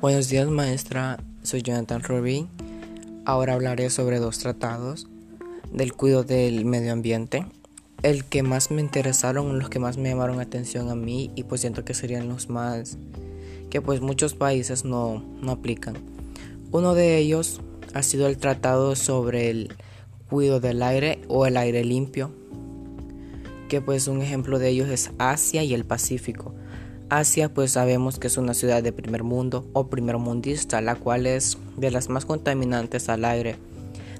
Buenos días maestra, soy Jonathan Rubin. Ahora hablaré sobre dos tratados del cuidado del medio ambiente. El que más me interesaron, los que más me llamaron atención a mí y pues siento que serían los más que pues muchos países no, no aplican. Uno de ellos ha sido el tratado sobre el cuidado del aire o el aire limpio, que pues un ejemplo de ellos es Asia y el Pacífico. Asia pues sabemos que es una ciudad de primer mundo o primer mundista, la cual es de las más contaminantes al aire,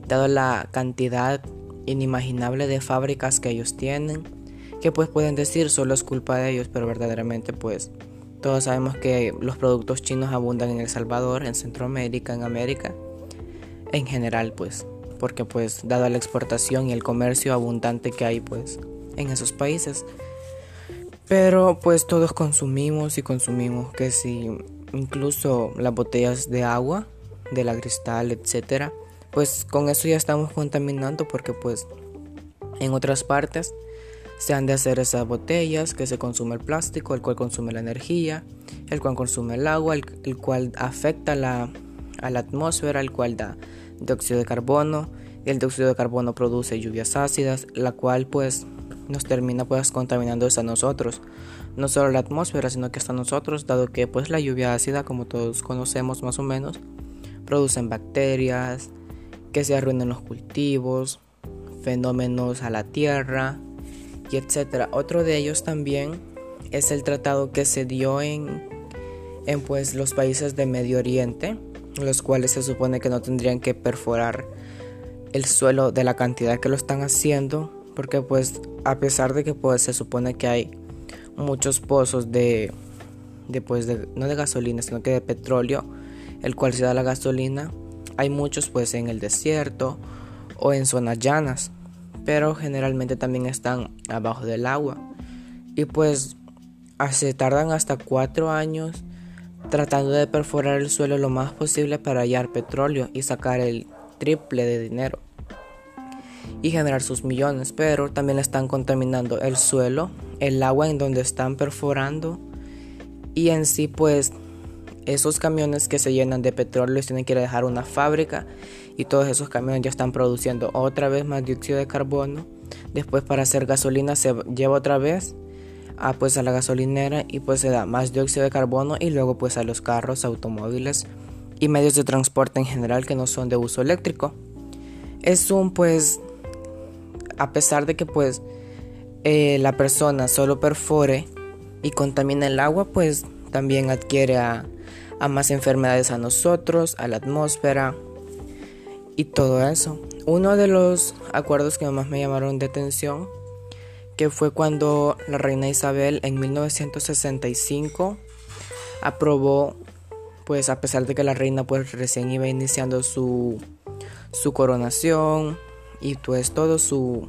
dado la cantidad inimaginable de fábricas que ellos tienen, que pues pueden decir solo es culpa de ellos, pero verdaderamente pues todos sabemos que los productos chinos abundan en El Salvador, en Centroamérica, en América, en general pues, porque pues dado la exportación y el comercio abundante que hay pues en esos países, pero pues todos consumimos y consumimos que si incluso las botellas de agua, de la cristal, etcétera, pues con eso ya estamos contaminando porque pues en otras partes se han de hacer esas botellas que se consume el plástico, el cual consume la energía, el cual consume el agua, el, cual afecta la, a la atmósfera, el cual da dióxido de carbono, y el dióxido de carbono produce lluvias ácidas, la cual pues nos termina pues contaminando a nosotros. No solo la atmósfera, sino que hasta nosotros, dado que pues la lluvia ácida, como todos conocemos más o menos, producen bacterias, que se arruinan los cultivos, fenómenos a la tierra y etcétera. Otro de ellos también es el tratado que se dio en, en pues los países de Medio Oriente, los cuales se supone que no tendrían que perforar el suelo de la cantidad que lo están haciendo porque pues a pesar de que pues se supone que hay muchos pozos de, de, pues, de no de gasolina sino que de petróleo el cual se da la gasolina hay muchos pues en el desierto o en zonas llanas pero generalmente también están abajo del agua. Y pues se tardan hasta cuatro años tratando de perforar el suelo lo más posible para hallar petróleo y sacar el triple de dinero y generar sus millones, pero también están contaminando el suelo, el agua en donde están perforando y en sí pues esos camiones que se llenan de petróleo tienen que ir a dejar una fábrica y todos esos camiones ya están produciendo otra vez más dióxido de carbono. Después para hacer gasolina se lleva otra vez a pues a la gasolinera y pues se da más dióxido de carbono y luego pues a los carros, automóviles y medios de transporte en general que no son de uso eléctrico. Es un pues a pesar de que pues eh, la persona solo perfore y contamina el agua, pues también adquiere a, más enfermedades a nosotros, a la atmósfera y todo eso. Uno de los acuerdos que más me llamaron de atención, que fue cuando la reina Isabel en 1965 aprobó, pues a pesar de que la reina pues recién iba iniciando su, su coronación, y pues todo su,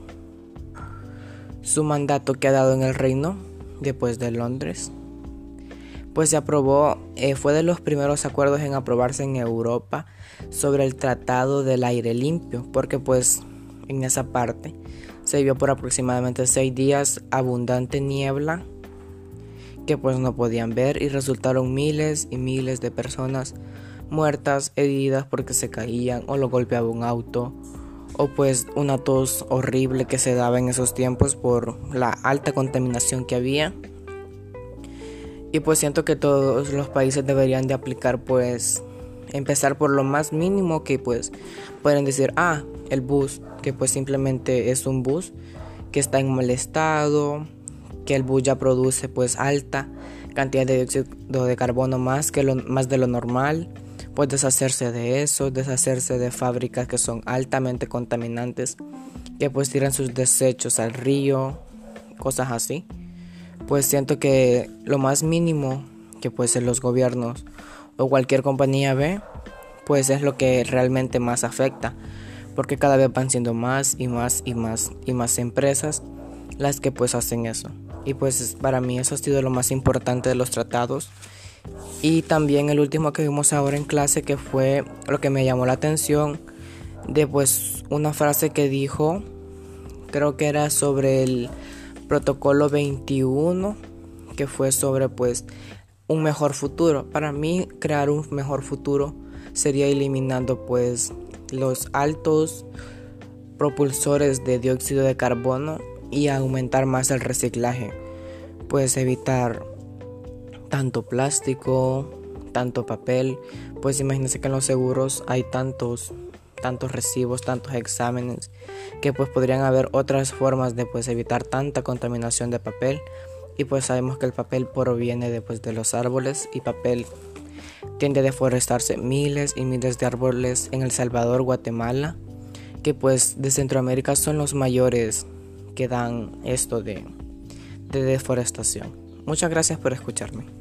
su mandato que ha dado en el reino después de Londres. Pues se aprobó, eh, fue de los primeros acuerdos en aprobarse en Europa sobre el Tratado del Aire Limpio, porque pues en esa parte se vio por aproximadamente seis días abundante niebla que pues no podían ver y resultaron miles y miles de personas muertas, heridas porque se caían o lo golpeaba un auto o pues una tos horrible que se daba en esos tiempos por la alta contaminación que había. Y pues siento que todos los países deberían de aplicar pues empezar por lo más mínimo que pues pueden decir, ah, el bus, que pues simplemente es un bus que está en mal estado, que el bus ya produce pues alta cantidad de dióxido de carbono más que lo más de lo normal pues deshacerse de eso, deshacerse de fábricas que son altamente contaminantes, que pues tiran sus desechos al río, cosas así. Pues siento que lo más mínimo que pues los gobiernos o cualquier compañía ve, pues es lo que realmente más afecta, porque cada vez van siendo más y más y más y más empresas las que pues hacen eso. Y pues para mí eso ha sido lo más importante de los tratados y también el último que vimos ahora en clase que fue lo que me llamó la atención de pues una frase que dijo, creo que era sobre el protocolo 21, que fue sobre pues un mejor futuro. Para mí crear un mejor futuro sería eliminando pues los altos propulsores de dióxido de carbono y aumentar más el reciclaje. Puedes evitar tanto plástico, tanto papel. Pues imagínense que en los seguros hay tantos tantos recibos, tantos exámenes, que pues podrían haber otras formas de pues evitar tanta contaminación de papel y pues sabemos que el papel proviene de, pues, de los árboles y papel tiende a deforestarse miles y miles de árboles en El Salvador, Guatemala, que pues de Centroamérica son los mayores que dan esto de, de deforestación. Muchas gracias por escucharme.